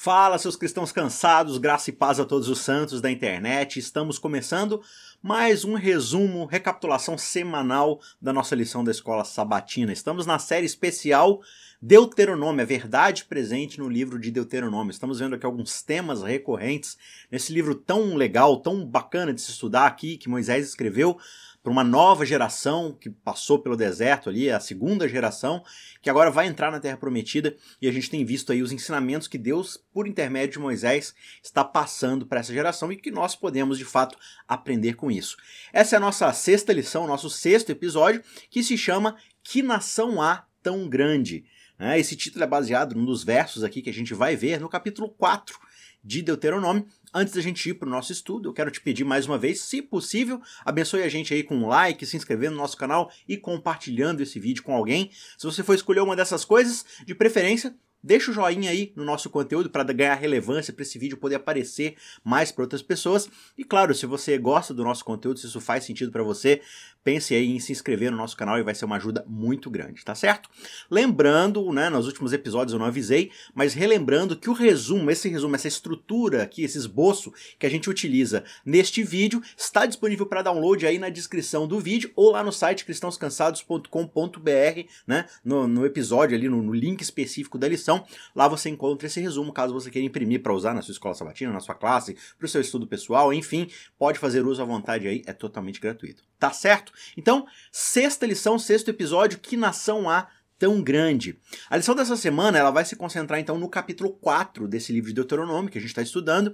Fala, seus cristãos cansados, graça e paz a todos os santos da internet. Estamos começando mais um resumo, recapitulação semanal da nossa lição da escola sabatina. Estamos na série especial Deuteronômio, a verdade presente no livro de Deuteronômio. Estamos vendo aqui alguns temas recorrentes nesse livro tão legal, tão bacana de se estudar aqui, que Moisés escreveu para uma nova geração que passou pelo deserto ali, a segunda geração, que agora vai entrar na Terra Prometida, e a gente tem visto aí os ensinamentos que Deus, por intermédio de Moisés, está passando para essa geração e que nós podemos de fato aprender com isso. Essa é a nossa sexta lição, nosso sexto episódio, que se chama Que Nação Há Tão Grande? Né? Esse título é baseado num dos versos aqui que a gente vai ver no capítulo 4 de Deuteronômio, Antes da gente ir para o nosso estudo, eu quero te pedir mais uma vez, se possível, abençoe a gente aí com um like, se inscrevendo no nosso canal e compartilhando esse vídeo com alguém. Se você for escolher uma dessas coisas, de preferência, Deixa o joinha aí no nosso conteúdo para ganhar relevância, para esse vídeo poder aparecer mais para outras pessoas. E claro, se você gosta do nosso conteúdo, se isso faz sentido para você, pense aí em se inscrever no nosso canal e vai ser uma ajuda muito grande, tá certo? Lembrando, né, nos últimos episódios eu não avisei, mas relembrando que o resumo, esse resumo, essa estrutura aqui, esse esboço que a gente utiliza neste vídeo, está disponível para download aí na descrição do vídeo ou lá no site cristãoscansados.com.br, né, no, no episódio ali, no, no link específico da lição descrição. Lá você encontra esse resumo, caso você queira imprimir para usar na sua escola sabatina, na sua classe, para o seu estudo pessoal, enfim, pode fazer uso à vontade aí, é totalmente gratuito. Tá certo? Então, sexta lição, sexto episódio, que nação há tão grande. A lição dessa semana ela vai se concentrar então no capítulo 4 desse livro de Deuteronômio que a gente está estudando,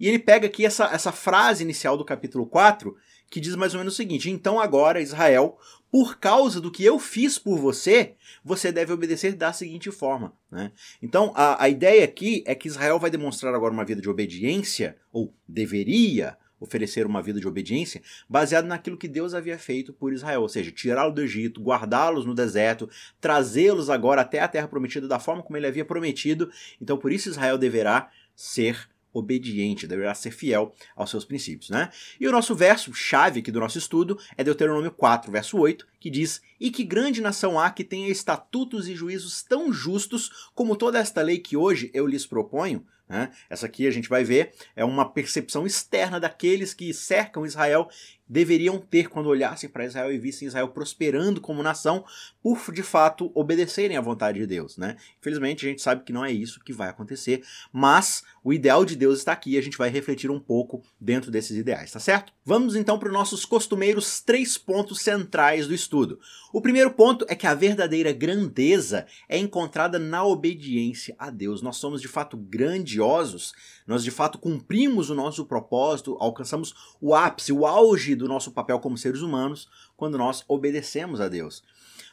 e ele pega aqui essa, essa frase inicial do capítulo 4 que diz mais ou menos o seguinte: Então agora, Israel, por causa do que eu fiz por você, você deve obedecer da seguinte forma. Né? Então a, a ideia aqui é que Israel vai demonstrar agora uma vida de obediência, ou deveria oferecer uma vida de obediência baseado naquilo que Deus havia feito por Israel, ou seja, tirá-los do Egito, guardá-los no deserto, trazê-los agora até a terra prometida da forma como ele havia prometido. Então, por isso Israel deverá ser obediente, deverá ser fiel aos seus princípios, né? E o nosso verso chave aqui do nosso estudo é Deuteronômio 4, verso 8, que diz: "E que grande nação há que tenha estatutos e juízos tão justos como toda esta lei que hoje eu lhes proponho?" Né? Essa aqui a gente vai ver é uma percepção externa daqueles que cercam Israel deveriam ter quando olhassem para Israel e vissem Israel prosperando como nação, por de fato obedecerem à vontade de Deus, né? Infelizmente a gente sabe que não é isso que vai acontecer, mas o ideal de Deus está aqui e a gente vai refletir um pouco dentro desses ideais, tá certo? Vamos então para os nossos costumeiros três pontos centrais do estudo. O primeiro ponto é que a verdadeira grandeza é encontrada na obediência a Deus. Nós somos de fato grandiosos, nós de fato cumprimos o nosso propósito, alcançamos o ápice, o auge do nosso papel como seres humanos quando nós obedecemos a Deus.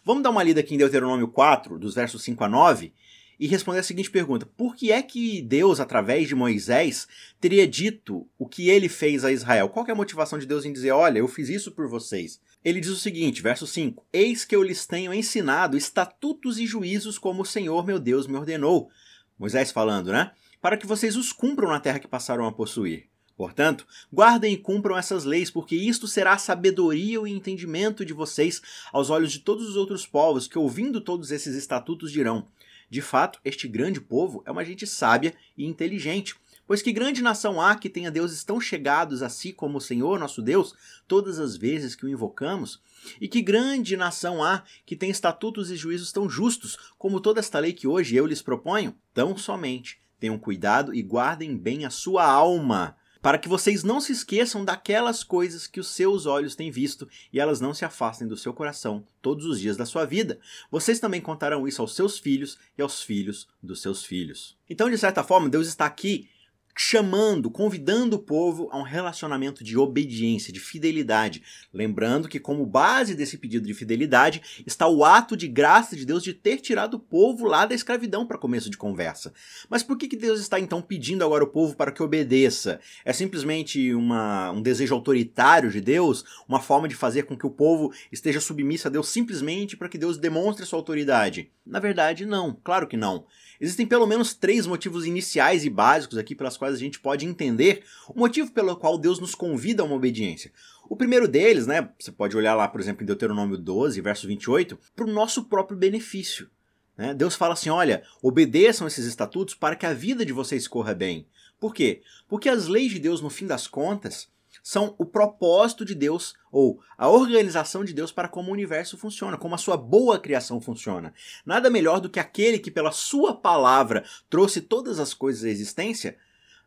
Vamos dar uma lida aqui em Deuteronômio 4, dos versos 5 a 9, e responder a seguinte pergunta: Por que é que Deus, através de Moisés, teria dito o que ele fez a Israel? Qual é a motivação de Deus em dizer: Olha, eu fiz isso por vocês? Ele diz o seguinte, verso 5: Eis que eu lhes tenho ensinado estatutos e juízos como o Senhor meu Deus me ordenou. Moisés falando, né? Para que vocês os cumpram na terra que passaram a possuir. Portanto, guardem e cumpram essas leis, porque isto será a sabedoria e entendimento de vocês aos olhos de todos os outros povos, que ouvindo todos esses estatutos dirão: De fato, este grande povo é uma gente sábia e inteligente. Pois que grande nação há que tenha deuses tão chegados a si como o Senhor nosso Deus, todas as vezes que o invocamos? E que grande nação há que tem estatutos e juízos tão justos como toda esta lei que hoje eu lhes proponho? Tão somente tenham cuidado e guardem bem a sua alma para que vocês não se esqueçam daquelas coisas que os seus olhos têm visto e elas não se afastem do seu coração todos os dias da sua vida. Vocês também contarão isso aos seus filhos e aos filhos dos seus filhos. Então, de certa forma, Deus está aqui chamando, convidando o povo a um relacionamento de obediência, de fidelidade. Lembrando que, como base desse pedido de fidelidade, está o ato de graça de Deus de ter tirado o povo lá da escravidão para começo de conversa. Mas por que, que Deus está então pedindo agora o povo para que obedeça? É simplesmente uma, um desejo autoritário de Deus? Uma forma de fazer com que o povo esteja submisso a Deus simplesmente para que Deus demonstre sua autoridade? Na verdade, não. Claro que não. Existem pelo menos três motivos iniciais e básicos aqui pelas quais a gente pode entender o motivo pelo qual Deus nos convida a uma obediência. O primeiro deles, né, você pode olhar lá, por exemplo, em Deuteronômio 12, verso 28, para o nosso próprio benefício. Né? Deus fala assim: olha, obedeçam esses estatutos para que a vida de vocês corra bem. Por quê? Porque as leis de Deus, no fim das contas, são o propósito de Deus ou a organização de Deus para como o universo funciona, como a sua boa criação funciona. Nada melhor do que aquele que, pela sua palavra, trouxe todas as coisas à existência.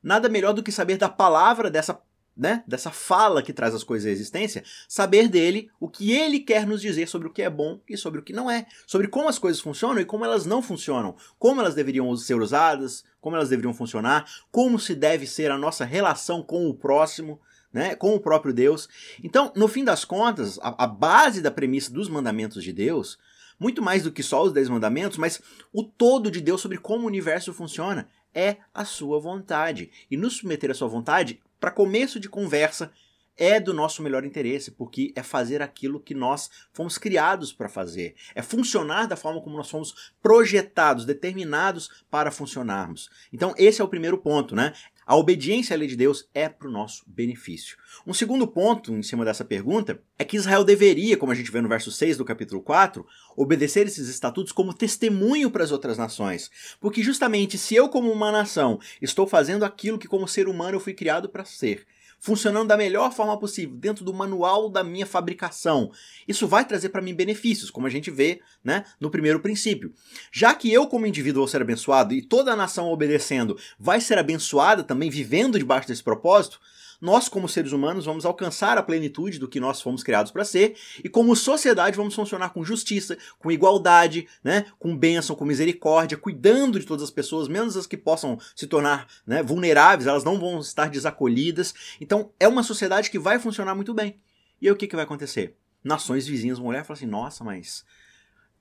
Nada melhor do que saber da palavra dessa né, dessa fala que traz as coisas à existência, saber dele o que ele quer nos dizer sobre o que é bom e sobre o que não é, sobre como as coisas funcionam e como elas não funcionam, como elas deveriam ser usadas, como elas deveriam funcionar, como se deve ser a nossa relação com o próximo, né, com o próprio Deus. Então, no fim das contas, a, a base da premissa dos mandamentos de Deus muito mais do que só os dez mandamentos, mas o todo de Deus sobre como o universo funciona é a sua vontade. E nos submeter à sua vontade para começo de conversa, é do nosso melhor interesse, porque é fazer aquilo que nós fomos criados para fazer. É funcionar da forma como nós fomos projetados, determinados para funcionarmos. Então, esse é o primeiro ponto, né? A obediência à lei de Deus é para o nosso benefício. Um segundo ponto em cima dessa pergunta é que Israel deveria, como a gente vê no verso 6 do capítulo 4, obedecer esses estatutos como testemunho para as outras nações. Porque justamente se eu, como uma nação, estou fazendo aquilo que, como ser humano, eu fui criado para ser, funcionando da melhor forma possível, dentro do manual da minha fabricação. Isso vai trazer para mim benefícios, como a gente vê né, no primeiro princípio. Já que eu, como indivíduo, vou ser abençoado e toda a nação obedecendo vai ser abençoada também, vivendo debaixo desse propósito, nós, como seres humanos, vamos alcançar a plenitude do que nós fomos criados para ser, e como sociedade vamos funcionar com justiça, com igualdade, né, com bênção, com misericórdia, cuidando de todas as pessoas, menos as que possam se tornar né, vulneráveis, elas não vão estar desacolhidas. Então, é uma sociedade que vai funcionar muito bem. E aí o que, que vai acontecer? Nações vizinhas vão olhar e falar assim: nossa, mas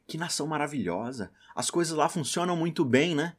que nação maravilhosa. As coisas lá funcionam muito bem, né?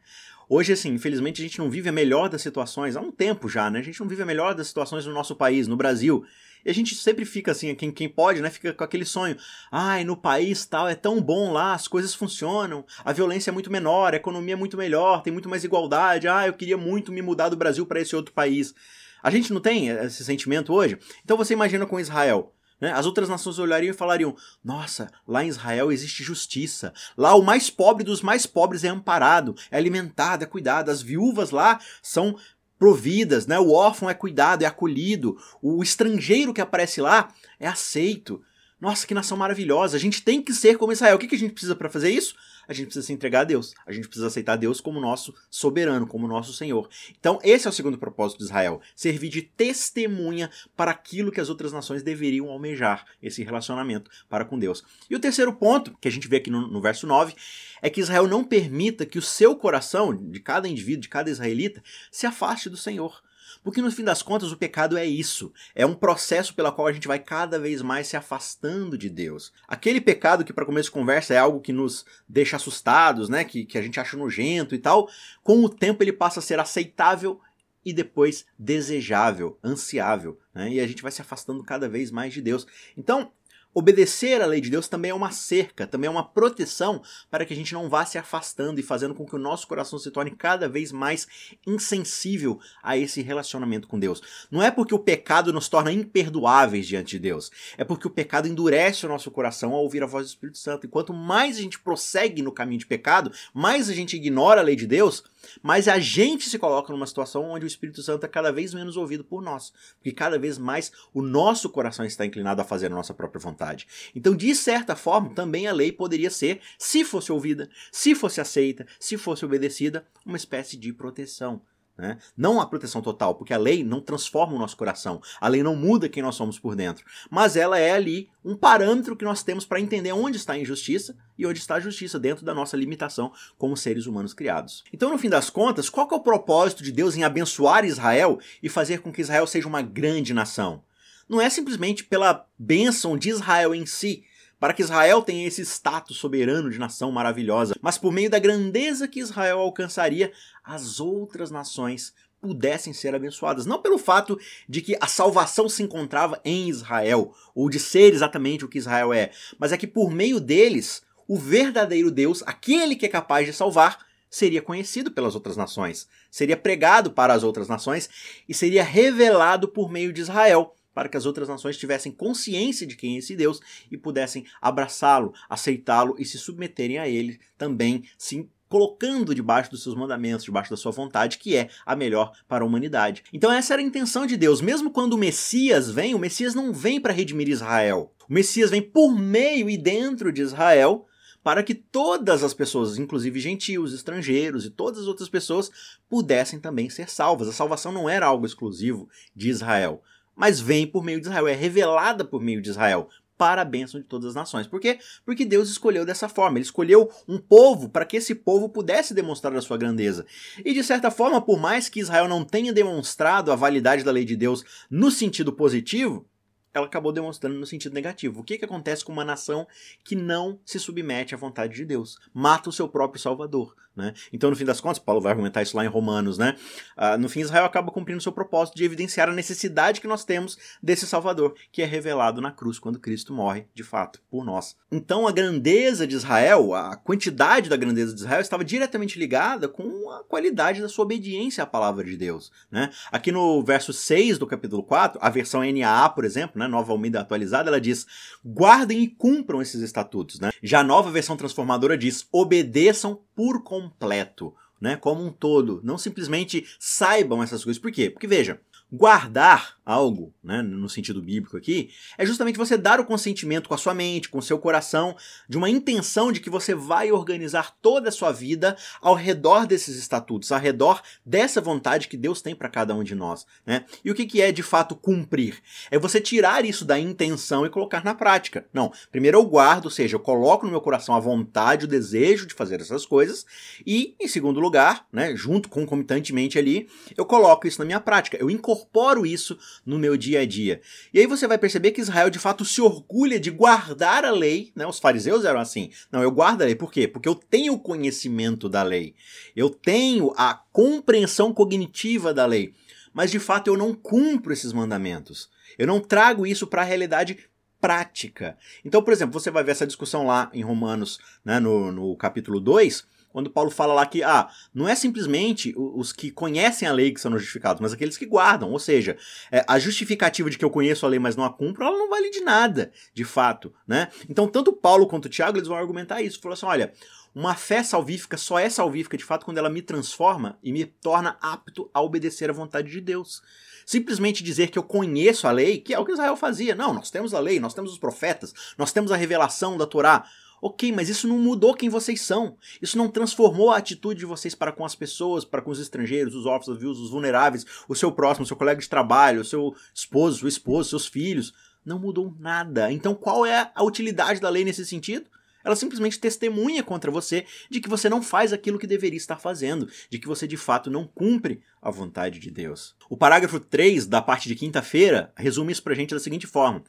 Hoje, assim, infelizmente a gente não vive a melhor das situações, há um tempo já, né? A gente não vive a melhor das situações no nosso país, no Brasil. E a gente sempre fica assim, quem, quem pode, né? Fica com aquele sonho. Ai, no país tal, é tão bom lá, as coisas funcionam, a violência é muito menor, a economia é muito melhor, tem muito mais igualdade. Ah, eu queria muito me mudar do Brasil para esse outro país. A gente não tem esse sentimento hoje? Então você imagina com Israel. Né? As outras nações olhariam e falariam: Nossa, lá em Israel existe justiça. Lá o mais pobre dos mais pobres é amparado, é alimentado, é cuidado. As viúvas lá são providas, né? o órfão é cuidado, é acolhido. O estrangeiro que aparece lá é aceito. Nossa, que nação maravilhosa. A gente tem que ser como Israel. O que, que a gente precisa para fazer isso? a gente precisa se entregar a Deus. A gente precisa aceitar Deus como nosso soberano, como nosso Senhor. Então, esse é o segundo propósito de Israel: servir de testemunha para aquilo que as outras nações deveriam almejar, esse relacionamento para com Deus. E o terceiro ponto, que a gente vê aqui no, no verso 9, é que Israel não permita que o seu coração, de cada indivíduo, de cada israelita, se afaste do Senhor. Porque no fim das contas o pecado é isso. É um processo pela qual a gente vai cada vez mais se afastando de Deus. Aquele pecado que para começo de conversa é algo que nos deixa assustados, né? Que, que a gente acha nojento e tal. Com o tempo ele passa a ser aceitável e depois desejável, ansiável, né? E a gente vai se afastando cada vez mais de Deus. Então, Obedecer à lei de Deus também é uma cerca, também é uma proteção para que a gente não vá se afastando e fazendo com que o nosso coração se torne cada vez mais insensível a esse relacionamento com Deus. Não é porque o pecado nos torna imperdoáveis diante de Deus, é porque o pecado endurece o nosso coração ao ouvir a voz do Espírito Santo. E quanto mais a gente prossegue no caminho de pecado, mais a gente ignora a lei de Deus, mais a gente se coloca numa situação onde o Espírito Santo é cada vez menos ouvido por nós, porque cada vez mais o nosso coração está inclinado a fazer a nossa própria vontade. Então, de certa forma, também a lei poderia ser, se fosse ouvida, se fosse aceita, se fosse obedecida, uma espécie de proteção. Né? Não a proteção total, porque a lei não transforma o nosso coração, a lei não muda quem nós somos por dentro, mas ela é ali um parâmetro que nós temos para entender onde está a injustiça e onde está a justiça dentro da nossa limitação como seres humanos criados. Então, no fim das contas, qual é o propósito de Deus em abençoar Israel e fazer com que Israel seja uma grande nação? não é simplesmente pela bênção de Israel em si, para que Israel tenha esse status soberano de nação maravilhosa, mas por meio da grandeza que Israel alcançaria, as outras nações pudessem ser abençoadas. Não pelo fato de que a salvação se encontrava em Israel, ou de ser exatamente o que Israel é, mas é que por meio deles, o verdadeiro Deus, aquele que é capaz de salvar, seria conhecido pelas outras nações, seria pregado para as outras nações e seria revelado por meio de Israel para que as outras nações tivessem consciência de quem é esse Deus e pudessem abraçá-lo, aceitá-lo e se submeterem a ele também, sim colocando debaixo dos seus mandamentos, debaixo da sua vontade, que é a melhor para a humanidade. Então essa era a intenção de Deus. Mesmo quando o Messias vem, o Messias não vem para redimir Israel. O Messias vem por meio e dentro de Israel para que todas as pessoas, inclusive gentios, estrangeiros e todas as outras pessoas, pudessem também ser salvas. A salvação não era algo exclusivo de Israel, mas vem por meio de Israel, é revelada por meio de Israel para a bênção de todas as nações. Por quê? Porque Deus escolheu dessa forma. Ele escolheu um povo para que esse povo pudesse demonstrar a sua grandeza. E de certa forma, por mais que Israel não tenha demonstrado a validade da lei de Deus no sentido positivo, ela acabou demonstrando no sentido negativo. O que, que acontece com uma nação que não se submete à vontade de Deus? Mata o seu próprio Salvador. Né? Então, no fim das contas, Paulo vai argumentar isso lá em Romanos, né? Uh, no fim, Israel acaba cumprindo seu propósito de evidenciar a necessidade que nós temos desse Salvador, que é revelado na cruz quando Cristo morre, de fato, por nós. Então, a grandeza de Israel, a quantidade da grandeza de Israel estava diretamente ligada com a qualidade da sua obediência à palavra de Deus. Né? Aqui no verso 6 do capítulo 4, a versão NAA, por exemplo, né, nova Almeida atualizada, ela diz: guardem e cumpram esses estatutos. Né? Já a nova versão transformadora diz: obedeçam por completo, né, como um todo. Não simplesmente saibam essas coisas. Por quê? Porque veja, guardar algo, né, no sentido bíblico aqui, é justamente você dar o consentimento com a sua mente, com o seu coração, de uma intenção de que você vai organizar toda a sua vida ao redor desses estatutos, ao redor dessa vontade que Deus tem para cada um de nós. Né? E o que, que é de fato cumprir? É você tirar isso da intenção e colocar na prática. Não, primeiro eu guardo, ou seja, eu coloco no meu coração a vontade, o desejo de fazer essas coisas, e em segundo lugar, né, junto concomitantemente ali, eu coloco isso na minha prática, eu incorporo incorporo isso no meu dia a dia. E aí você vai perceber que Israel de fato se orgulha de guardar a lei, né? Os fariseus eram assim. Não, eu guardo a lei, por quê? Porque eu tenho conhecimento da lei. Eu tenho a compreensão cognitiva da lei. Mas de fato eu não cumpro esses mandamentos. Eu não trago isso para a realidade prática. Então, por exemplo, você vai ver essa discussão lá em Romanos, né, no, no capítulo 2, quando Paulo fala lá que ah, não é simplesmente os que conhecem a lei que são justificados, mas aqueles que guardam. Ou seja, é, a justificativa de que eu conheço a lei, mas não a cumpro, ela não vale de nada, de fato. Né? Então, tanto Paulo quanto Tiago eles vão argumentar isso. Falou assim: olha, uma fé salvífica só é salvífica de fato quando ela me transforma e me torna apto a obedecer à vontade de Deus. Simplesmente dizer que eu conheço a lei, que é o que Israel fazia. Não, nós temos a lei, nós temos os profetas, nós temos a revelação da Torá. Ok, mas isso não mudou quem vocês são. Isso não transformou a atitude de vocês para com as pessoas, para com os estrangeiros, os órfãos, os vulneráveis, o seu próximo, o seu colega de trabalho, o seu esposo, sua esposa, seus filhos. Não mudou nada. Então qual é a utilidade da lei nesse sentido? Ela simplesmente testemunha contra você de que você não faz aquilo que deveria estar fazendo, de que você de fato não cumpre a vontade de Deus. O parágrafo 3 da parte de quinta-feira resume isso pra gente da seguinte forma: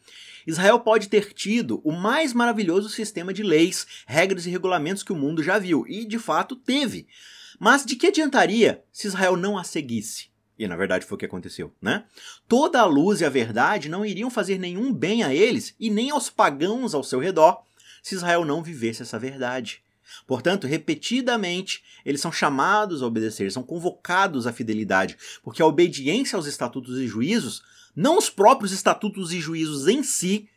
Israel pode ter tido o mais maravilhoso sistema de leis, regras e regulamentos que o mundo já viu, e de fato teve. Mas de que adiantaria se Israel não a seguisse? E na verdade foi o que aconteceu, né? Toda a luz e a verdade não iriam fazer nenhum bem a eles e nem aos pagãos ao seu redor se Israel não vivesse essa verdade. Portanto, repetidamente, eles são chamados a obedecer, são convocados à fidelidade, porque a obediência aos estatutos e juízos, não os próprios estatutos e juízos em si,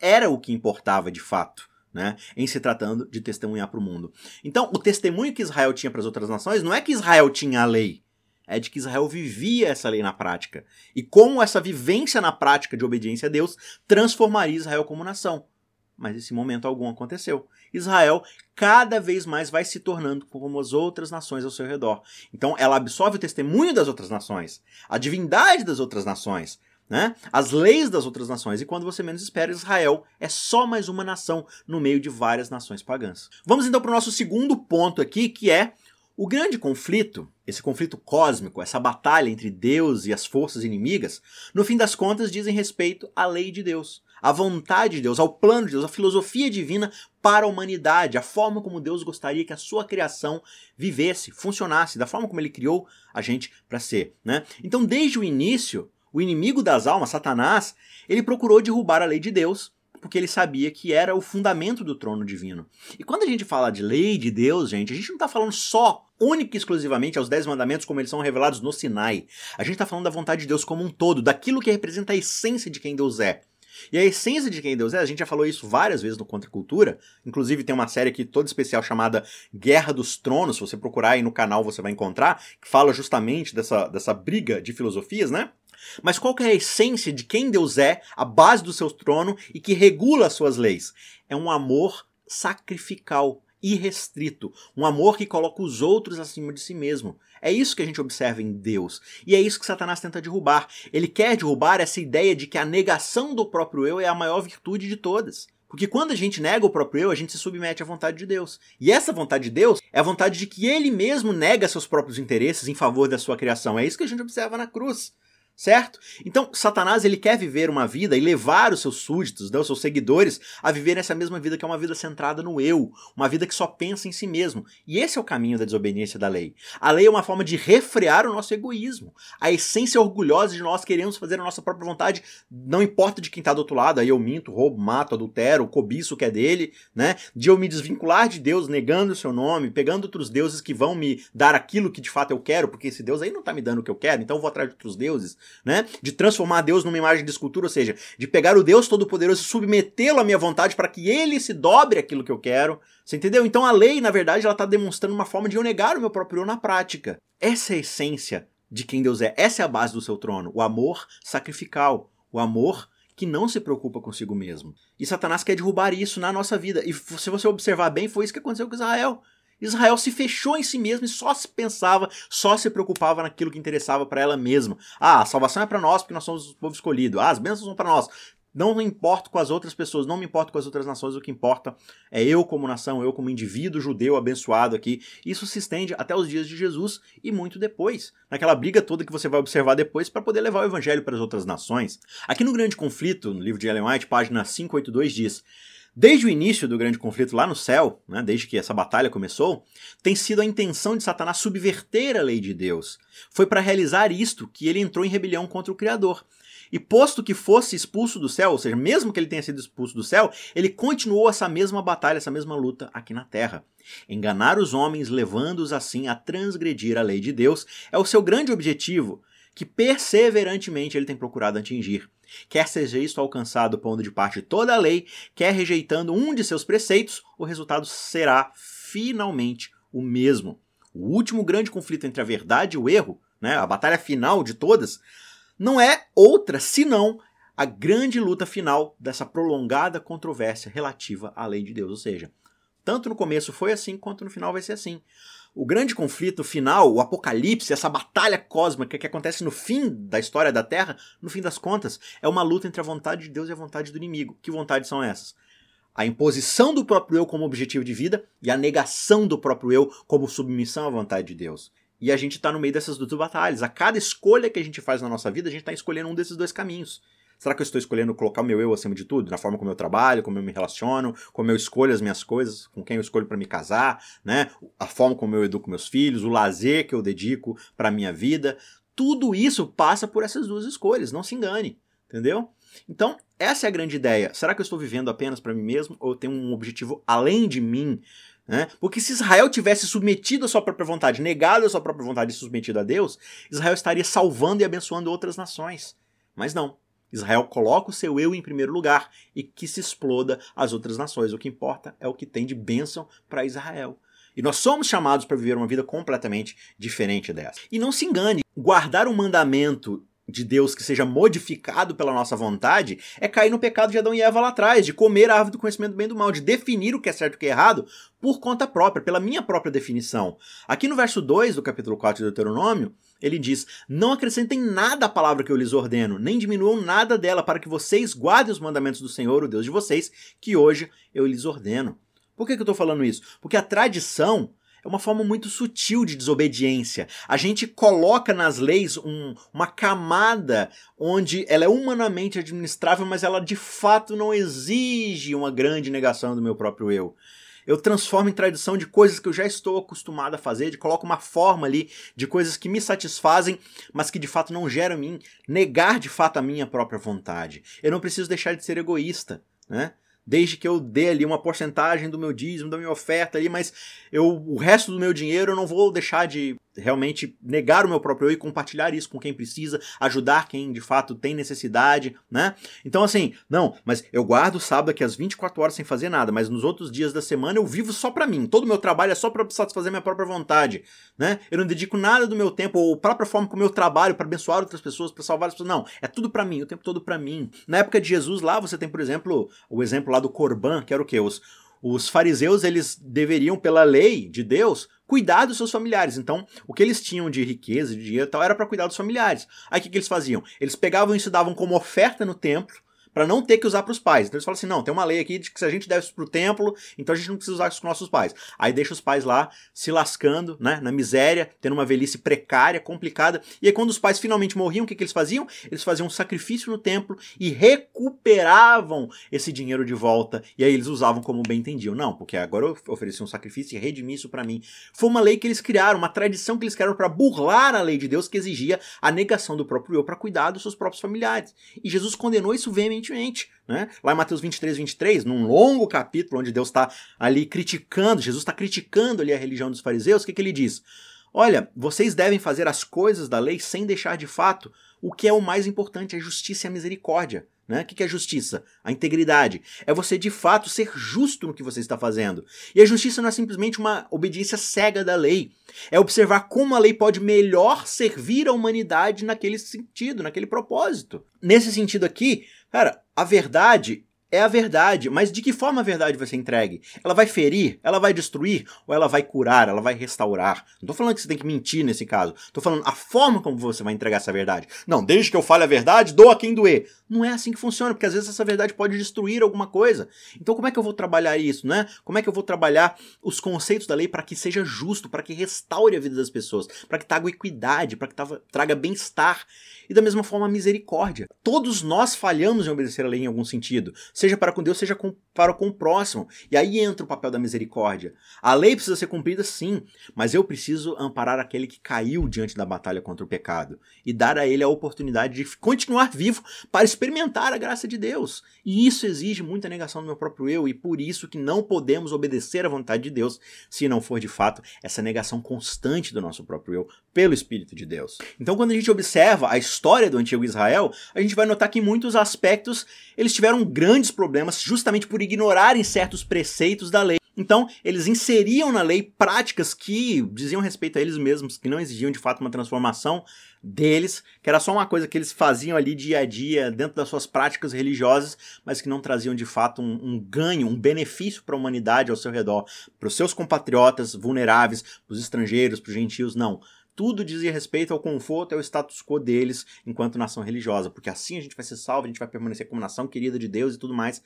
era o que importava de fato. Né, em se tratando de testemunhar para o mundo. Então, o testemunho que Israel tinha para as outras nações não é que Israel tinha a lei, é de que Israel vivia essa lei na prática. E como essa vivência na prática de obediência a Deus transformaria Israel como nação mas esse momento algum aconteceu. Israel cada vez mais vai se tornando como as outras nações ao seu redor. Então ela absorve o testemunho das outras nações, a divindade das outras nações, né? as leis das outras nações. E quando você menos espera, Israel é só mais uma nação no meio de várias nações pagãs. Vamos então para o nosso segundo ponto aqui, que é o grande conflito, esse conflito cósmico, essa batalha entre Deus e as forças inimigas, no fim das contas dizem respeito à lei de Deus à vontade de Deus, ao plano de Deus, à filosofia divina para a humanidade, a forma como Deus gostaria que a sua criação vivesse, funcionasse, da forma como ele criou a gente para ser, né? Então, desde o início, o inimigo das almas, Satanás, ele procurou derrubar a lei de Deus porque ele sabia que era o fundamento do trono divino. E quando a gente fala de lei de Deus, gente, a gente não está falando só, única e exclusivamente, aos Dez Mandamentos como eles são revelados no Sinai. A gente está falando da vontade de Deus como um todo, daquilo que representa a essência de quem Deus é. E a essência de quem Deus é, a gente já falou isso várias vezes no Contra Cultura. Inclusive tem uma série aqui toda especial chamada Guerra dos Tronos. Se você procurar aí no canal, você vai encontrar, que fala justamente dessa, dessa briga de filosofias, né? Mas qual é a essência de quem Deus é, a base do seu trono e que regula as suas leis? É um amor sacrificial, irrestrito, um amor que coloca os outros acima de si mesmo. É isso que a gente observa em Deus. E é isso que Satanás tenta derrubar. Ele quer derrubar essa ideia de que a negação do próprio eu é a maior virtude de todas. Porque quando a gente nega o próprio eu, a gente se submete à vontade de Deus. E essa vontade de Deus é a vontade de que ele mesmo nega seus próprios interesses em favor da sua criação. É isso que a gente observa na cruz certo? Então, Satanás ele quer viver uma vida e levar os seus súditos, né, os seus seguidores, a viver essa mesma vida que é uma vida centrada no eu, uma vida que só pensa em si mesmo. E esse é o caminho da desobediência da lei. A lei é uma forma de refrear o nosso egoísmo. A essência orgulhosa de nós queremos fazer a nossa própria vontade, não importa de quem está do outro lado, aí eu minto, roubo, mato, adultero, cobiço o que é dele, né? De eu me desvincular de Deus, negando o seu nome, pegando outros deuses que vão me dar aquilo que de fato eu quero, porque esse Deus aí não está me dando o que eu quero, então eu vou atrás de outros deuses né? De transformar Deus numa imagem de escultura, ou seja, de pegar o Deus Todo-Poderoso e submetê-lo à minha vontade para que ele se dobre aquilo que eu quero. Você entendeu? Então a lei, na verdade, ela está demonstrando uma forma de eu negar o meu próprio eu na prática. Essa é a essência de quem Deus é. Essa é a base do seu trono. O amor sacrificial. O amor que não se preocupa consigo mesmo. E Satanás quer derrubar isso na nossa vida. E se você observar bem, foi isso que aconteceu com Israel. Israel se fechou em si mesmo e só se pensava, só se preocupava naquilo que interessava para ela mesma. Ah, a salvação é para nós porque nós somos o povo escolhido. Ah, as bênçãos são para nós. Não me importo com as outras pessoas, não me importo com as outras nações, o que importa é eu como nação, eu como indivíduo judeu abençoado aqui. Isso se estende até os dias de Jesus e muito depois, naquela briga toda que você vai observar depois para poder levar o evangelho para as outras nações. Aqui no Grande Conflito, no livro de Ellen White, página 582 diz: Desde o início do grande conflito lá no céu, né, desde que essa batalha começou, tem sido a intenção de Satanás subverter a lei de Deus. Foi para realizar isto que ele entrou em rebelião contra o Criador. E posto que fosse expulso do céu, ou seja, mesmo que ele tenha sido expulso do céu, ele continuou essa mesma batalha, essa mesma luta aqui na terra. Enganar os homens, levando-os assim a transgredir a lei de Deus, é o seu grande objetivo, que perseverantemente ele tem procurado atingir. Quer seja isto alcançado pondo de parte toda a lei, quer rejeitando um de seus preceitos, o resultado será finalmente o mesmo. O último grande conflito entre a verdade e o erro, né, a batalha final de todas, não é outra senão a grande luta final dessa prolongada controvérsia relativa à lei de Deus. Ou seja, tanto no começo foi assim, quanto no final vai ser assim. O grande conflito final, o apocalipse, essa batalha cósmica que acontece no fim da história da Terra, no fim das contas, é uma luta entre a vontade de Deus e a vontade do inimigo. Que vontades são essas? A imposição do próprio eu como objetivo de vida e a negação do próprio eu como submissão à vontade de Deus. E a gente está no meio dessas duas batalhas. A cada escolha que a gente faz na nossa vida, a gente está escolhendo um desses dois caminhos. Será que eu estou escolhendo colocar o meu eu acima de tudo? Na forma como eu trabalho, como eu me relaciono, como eu escolho as minhas coisas, com quem eu escolho para me casar, né? A forma como eu educo meus filhos, o lazer que eu dedico para minha vida. Tudo isso passa por essas duas escolhas, não se engane, entendeu? Então, essa é a grande ideia. Será que eu estou vivendo apenas para mim mesmo ou eu tenho um objetivo além de mim? Né? Porque se Israel tivesse submetido a sua própria vontade, negado a sua própria vontade e submetido a Deus, Israel estaria salvando e abençoando outras nações. Mas não. Israel coloca o seu eu em primeiro lugar e que se exploda as outras nações. O que importa é o que tem de bênção para Israel. E nós somos chamados para viver uma vida completamente diferente dessa. E não se engane, guardar um mandamento de Deus que seja modificado pela nossa vontade é cair no pecado de Adão e Eva lá atrás, de comer a árvore do conhecimento do bem e do mal, de definir o que é certo e o que é errado por conta própria, pela minha própria definição. Aqui no verso 2 do capítulo 4 de Deuteronômio, ele diz: Não acrescentem nada à palavra que eu lhes ordeno, nem diminuam nada dela, para que vocês guardem os mandamentos do Senhor, o Deus de vocês, que hoje eu lhes ordeno. Por que, que eu estou falando isso? Porque a tradição é uma forma muito sutil de desobediência. A gente coloca nas leis um, uma camada onde ela é humanamente administrável, mas ela de fato não exige uma grande negação do meu próprio eu. Eu transformo em tradição de coisas que eu já estou acostumado a fazer, de coloco uma forma ali de coisas que me satisfazem, mas que de fato não geram em mim negar de fato a minha própria vontade. Eu não preciso deixar de ser egoísta. né? desde que eu dê ali uma porcentagem do meu dízimo, da minha oferta ali, mas eu, o resto do meu dinheiro eu não vou deixar de realmente negar o meu próprio eu e compartilhar isso com quem precisa, ajudar quem de fato tem necessidade, né? Então assim, não, mas eu guardo o sábado aqui às 24 horas sem fazer nada, mas nos outros dias da semana eu vivo só para mim. Todo o meu trabalho é só para satisfazer minha própria vontade, né? Eu não dedico nada do meu tempo ou própria forma como eu trabalho para abençoar outras pessoas, para salvar as pessoas. Não, é tudo para mim, o tempo todo para mim. Na época de Jesus lá, você tem, por exemplo, o exemplo lá do Corban, que era o quê? Os os fariseus, eles deveriam, pela lei de Deus, cuidar dos seus familiares. Então, o que eles tinham de riqueza, de dinheiro e tal, era para cuidar dos familiares. Aí o que, que eles faziam? Eles pegavam e se davam como oferta no templo, para não ter que usar para os pais. Então eles falam assim: não, tem uma lei aqui de que se a gente deve isso para o templo, então a gente não precisa usar isso com nossos pais. Aí deixa os pais lá se lascando, né, na miséria, tendo uma velhice precária, complicada. E aí quando os pais finalmente morriam, o que, que eles faziam? Eles faziam um sacrifício no templo e recuperavam esse dinheiro de volta. E aí eles usavam como bem entendiam. Não, porque agora eu ofereci um sacrifício e redimi isso para mim. Foi uma lei que eles criaram, uma tradição que eles criaram para burlar a lei de Deus que exigia a negação do próprio eu para cuidar dos seus próprios familiares. E Jesus condenou isso veementemente né? Lá em Mateus 23, 23, num longo capítulo onde Deus está ali criticando, Jesus está criticando ali a religião dos fariseus, o que, que ele diz? Olha, vocês devem fazer as coisas da lei sem deixar de fato o que é o mais importante, a justiça e a misericórdia. Né? O que é justiça? A integridade. É você de fato ser justo no que você está fazendo. E a justiça não é simplesmente uma obediência cega da lei. É observar como a lei pode melhor servir a humanidade naquele sentido, naquele propósito. Nesse sentido aqui, cara, a verdade é a verdade, mas de que forma a verdade vai ser entregue? Ela vai ferir? Ela vai destruir? Ou ela vai curar? Ela vai restaurar? Não tô falando que você tem que mentir nesse caso. Tô falando a forma como você vai entregar essa verdade. Não, desde que eu fale a verdade, doa quem doer. Não é assim que funciona, porque às vezes essa verdade pode destruir alguma coisa. Então como é que eu vou trabalhar isso, né? Como é que eu vou trabalhar os conceitos da lei para que seja justo, para que restaure a vida das pessoas, para que traga equidade, para que traga bem-estar? E da mesma forma a misericórdia. Todos nós falhamos em obedecer a lei em algum sentido seja para com Deus, seja com, para com o próximo. E aí entra o papel da misericórdia. A lei precisa ser cumprida, sim, mas eu preciso amparar aquele que caiu diante da batalha contra o pecado e dar a ele a oportunidade de continuar vivo para experimentar a graça de Deus. E isso exige muita negação do meu próprio eu, e por isso que não podemos obedecer à vontade de Deus se não for de fato essa negação constante do nosso próprio eu pelo Espírito de Deus. Então, quando a gente observa a história do antigo Israel, a gente vai notar que em muitos aspectos eles tiveram grandes problemas justamente por ignorarem certos preceitos da lei. Então, eles inseriam na lei práticas que diziam respeito a eles mesmos, que não exigiam de fato uma transformação deles, que era só uma coisa que eles faziam ali dia a dia, dentro das suas práticas religiosas, mas que não traziam de fato um, um ganho, um benefício para a humanidade ao seu redor, para os seus compatriotas vulneráveis, para os estrangeiros, para os gentios, não tudo dizia respeito ao conforto e ao status quo deles enquanto nação religiosa, porque assim a gente vai ser salvo, a gente vai permanecer como nação querida de Deus e tudo mais.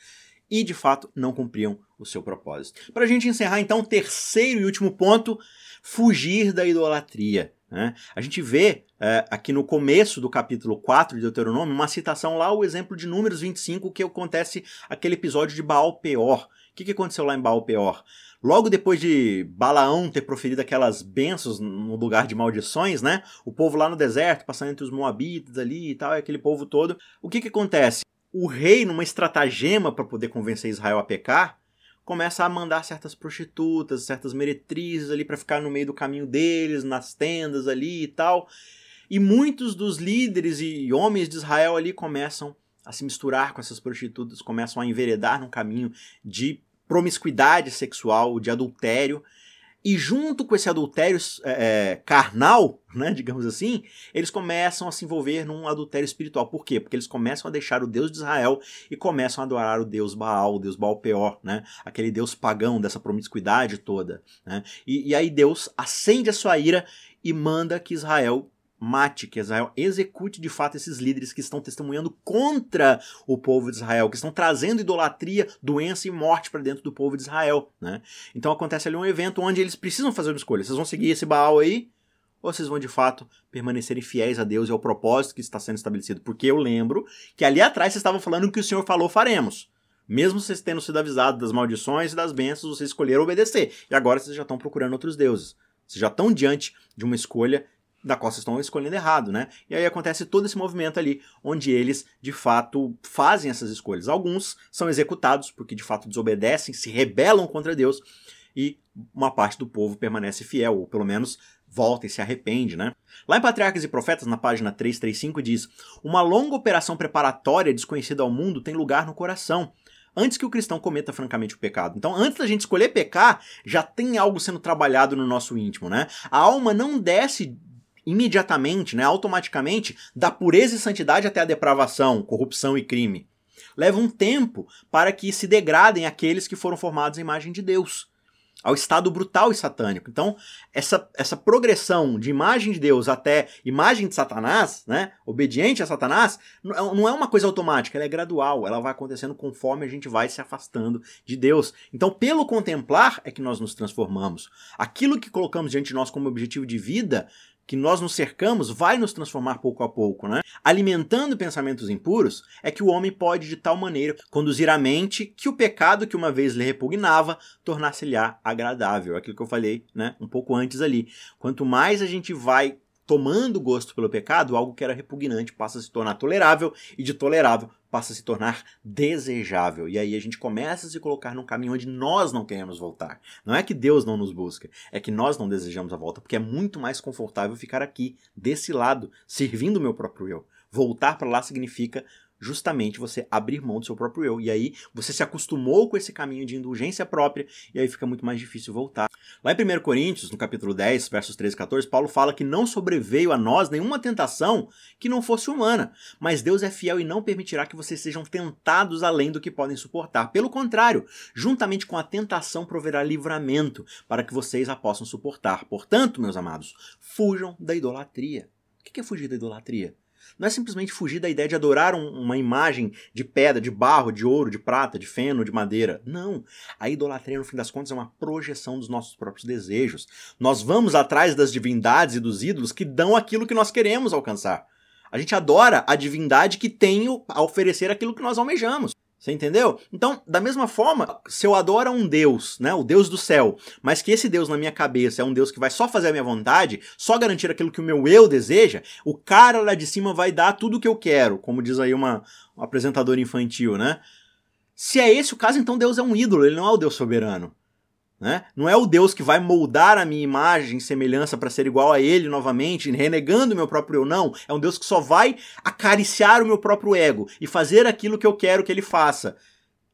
E de fato não cumpriam o seu propósito. Para a gente encerrar, então, terceiro e último ponto: fugir da idolatria. Né? A gente vê é, aqui no começo do capítulo 4 de Deuteronômio uma citação lá, o exemplo de Números 25, que acontece aquele episódio de Baal Peor. O que, que aconteceu lá em Baal Peor? Logo depois de Balaão ter proferido aquelas bênçãos no lugar de maldições, né? O povo lá no deserto, passando entre os moabitas ali e tal, aquele povo todo. O que que acontece? O rei, numa estratagema para poder convencer Israel a pecar, começa a mandar certas prostitutas, certas meretrizes ali para ficar no meio do caminho deles, nas tendas ali e tal. E muitos dos líderes e homens de Israel ali começam a se misturar com essas prostitutas, começam a enveredar num caminho de promiscuidade sexual, de adultério. E junto com esse adultério é, é, carnal, né, digamos assim, eles começam a se envolver num adultério espiritual. Por quê? Porque eles começam a deixar o Deus de Israel e começam a adorar o Deus Baal, o Deus Baal Peor, né, aquele Deus pagão dessa promiscuidade toda. Né? E, e aí Deus acende a sua ira e manda que Israel mate, que Israel execute de fato esses líderes que estão testemunhando contra o povo de Israel, que estão trazendo idolatria, doença e morte para dentro do povo de Israel. Né? Então acontece ali um evento onde eles precisam fazer uma escolha. Vocês vão seguir esse Baal aí? Ou vocês vão de fato permanecerem fiéis a Deus e ao propósito que está sendo estabelecido? Porque eu lembro que ali atrás vocês estavam falando que o Senhor falou faremos. Mesmo vocês tendo sido avisados das maldições e das bênçãos, vocês escolheram obedecer. E agora vocês já estão procurando outros deuses. Vocês já estão diante de uma escolha da qual vocês estão escolhendo errado, né? E aí acontece todo esse movimento ali, onde eles de fato fazem essas escolhas. Alguns são executados porque de fato desobedecem, se rebelam contra Deus, e uma parte do povo permanece fiel, ou pelo menos volta e se arrepende, né? Lá em Patriarcas e Profetas, na página 335, diz: Uma longa operação preparatória desconhecida ao mundo tem lugar no coração antes que o cristão cometa francamente o pecado. Então, antes da gente escolher pecar, já tem algo sendo trabalhado no nosso íntimo, né? A alma não desce imediatamente, né, automaticamente, da pureza e santidade até a depravação, corrupção e crime. Leva um tempo para que se degradem aqueles que foram formados em imagem de Deus ao estado brutal e satânico. Então, essa, essa progressão de imagem de Deus até imagem de Satanás, né, obediente a Satanás, não é uma coisa automática, ela é gradual, ela vai acontecendo conforme a gente vai se afastando de Deus. Então, pelo contemplar é que nós nos transformamos. Aquilo que colocamos diante de nós como objetivo de vida que nós nos cercamos vai nos transformar pouco a pouco, né? Alimentando pensamentos impuros, é que o homem pode de tal maneira conduzir a mente que o pecado que uma vez lhe repugnava tornasse-lhe agradável. Aquilo que eu falei, né, um pouco antes ali. Quanto mais a gente vai tomando gosto pelo pecado, algo que era repugnante passa a se tornar tolerável e de tolerável passa a se tornar desejável. E aí a gente começa a se colocar num caminho onde nós não queremos voltar. Não é que Deus não nos busca, é que nós não desejamos a volta, porque é muito mais confortável ficar aqui, desse lado, servindo o meu próprio eu. Voltar para lá significa justamente você abrir mão do seu próprio eu. E aí você se acostumou com esse caminho de indulgência própria e aí fica muito mais difícil voltar. Lá em 1 Coríntios, no capítulo 10, versos 13 e 14, Paulo fala que não sobreveio a nós nenhuma tentação que não fosse humana, mas Deus é fiel e não permitirá que vocês sejam tentados além do que podem suportar. Pelo contrário, juntamente com a tentação proverá livramento para que vocês a possam suportar. Portanto, meus amados, fujam da idolatria. O que é fugir da idolatria? Não é simplesmente fugir da ideia de adorar um, uma imagem de pedra, de barro, de ouro, de prata, de feno, de madeira. Não. A idolatria, no fim das contas, é uma projeção dos nossos próprios desejos. Nós vamos atrás das divindades e dos ídolos que dão aquilo que nós queremos alcançar. A gente adora a divindade que tem a oferecer aquilo que nós almejamos. Você entendeu? Então, da mesma forma, se eu adoro um Deus, né, o Deus do céu, mas que esse Deus na minha cabeça é um Deus que vai só fazer a minha vontade, só garantir aquilo que o meu eu deseja, o cara lá de cima vai dar tudo o que eu quero, como diz aí uma, um apresentador infantil, né? Se é esse o caso, então Deus é um ídolo, ele não é o Deus soberano. Né? Não é o Deus que vai moldar a minha imagem, semelhança para ser igual a ele novamente, renegando o meu próprio eu, não. É um Deus que só vai acariciar o meu próprio ego e fazer aquilo que eu quero que ele faça.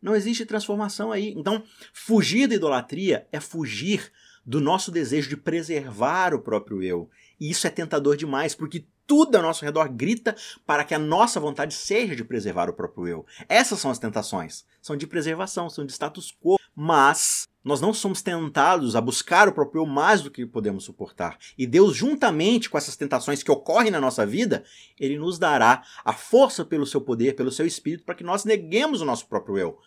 Não existe transformação aí. Então, fugir da idolatria é fugir do nosso desejo de preservar o próprio eu. E isso é tentador demais, porque tudo ao nosso redor grita para que a nossa vontade seja de preservar o próprio eu. Essas são as tentações. São de preservação, são de status quo. Mas nós não somos tentados a buscar o próprio mais do que podemos suportar. E Deus, juntamente com essas tentações que ocorrem na nossa vida, Ele nos dará a força pelo seu poder, pelo seu espírito, para que nós neguemos o nosso próprio eu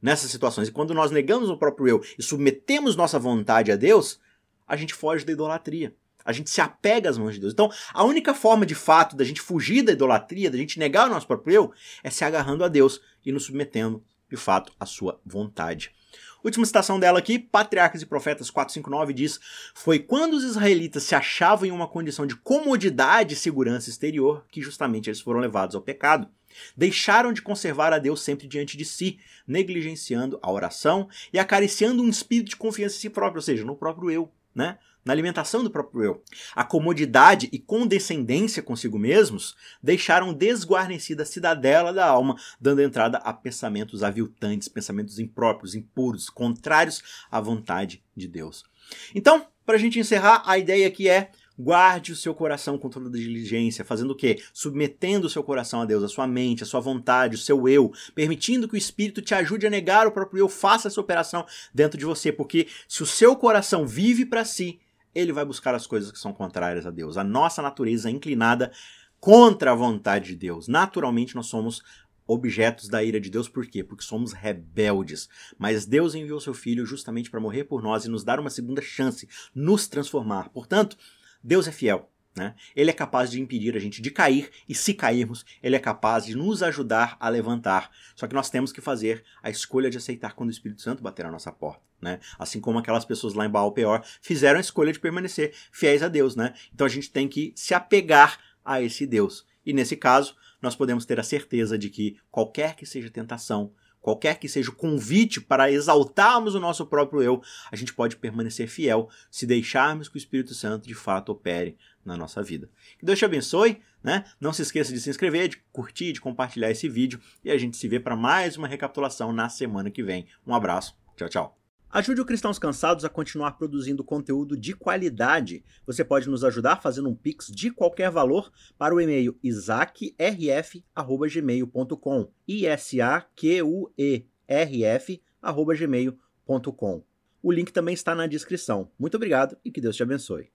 nessas situações. E quando nós negamos o próprio eu e submetemos nossa vontade a Deus, a gente foge da idolatria. A gente se apega às mãos de Deus. Então, a única forma de fato da gente fugir da idolatria, da gente negar o nosso próprio eu, é se agarrando a Deus e nos submetendo, de fato, à sua vontade. Última citação dela aqui, Patriarcas e Profetas 459 diz: Foi quando os israelitas se achavam em uma condição de comodidade e segurança exterior que justamente eles foram levados ao pecado. Deixaram de conservar a Deus sempre diante de si, negligenciando a oração e acariciando um espírito de confiança em si próprio, ou seja, no próprio eu, né? na alimentação do próprio eu. A comodidade e condescendência consigo mesmos deixaram desguarnecida a cidadela da alma, dando entrada a pensamentos aviltantes, pensamentos impróprios, impuros, contrários à vontade de Deus. Então, para a gente encerrar, a ideia aqui é Guarde o seu coração com toda diligência, fazendo o quê? Submetendo o seu coração a Deus, a sua mente, a sua vontade, o seu eu, permitindo que o Espírito te ajude a negar o próprio eu, faça essa operação dentro de você, porque se o seu coração vive para si, ele vai buscar as coisas que são contrárias a Deus. A nossa natureza é inclinada contra a vontade de Deus. Naturalmente, nós somos objetos da ira de Deus, por quê? Porque somos rebeldes. Mas Deus enviou seu filho justamente para morrer por nós e nos dar uma segunda chance, nos transformar. Portanto, Deus é fiel. Né? Ele é capaz de impedir a gente de cair, e se cairmos, ele é capaz de nos ajudar a levantar. Só que nós temos que fazer a escolha de aceitar quando o Espírito Santo bater na nossa porta. Né? Assim como aquelas pessoas lá em Baal Peor fizeram a escolha de permanecer fiéis a Deus, né? Então a gente tem que se apegar a esse Deus. E nesse caso, nós podemos ter a certeza de que qualquer que seja a tentação, qualquer que seja o convite para exaltarmos o nosso próprio eu, a gente pode permanecer fiel se deixarmos que o Espírito Santo de fato opere na nossa vida. Que Deus te abençoe, né? Não se esqueça de se inscrever, de curtir, de compartilhar esse vídeo e a gente se vê para mais uma recapitulação na semana que vem. Um abraço, tchau, tchau. Ajude o Cristãos Cansados a continuar produzindo conteúdo de qualidade. Você pode nos ajudar fazendo um pix de qualquer valor para o e-mail isaacrf@gmail.com. I S A Q U E R F@gmail.com. O link também está na descrição. Muito obrigado e que Deus te abençoe.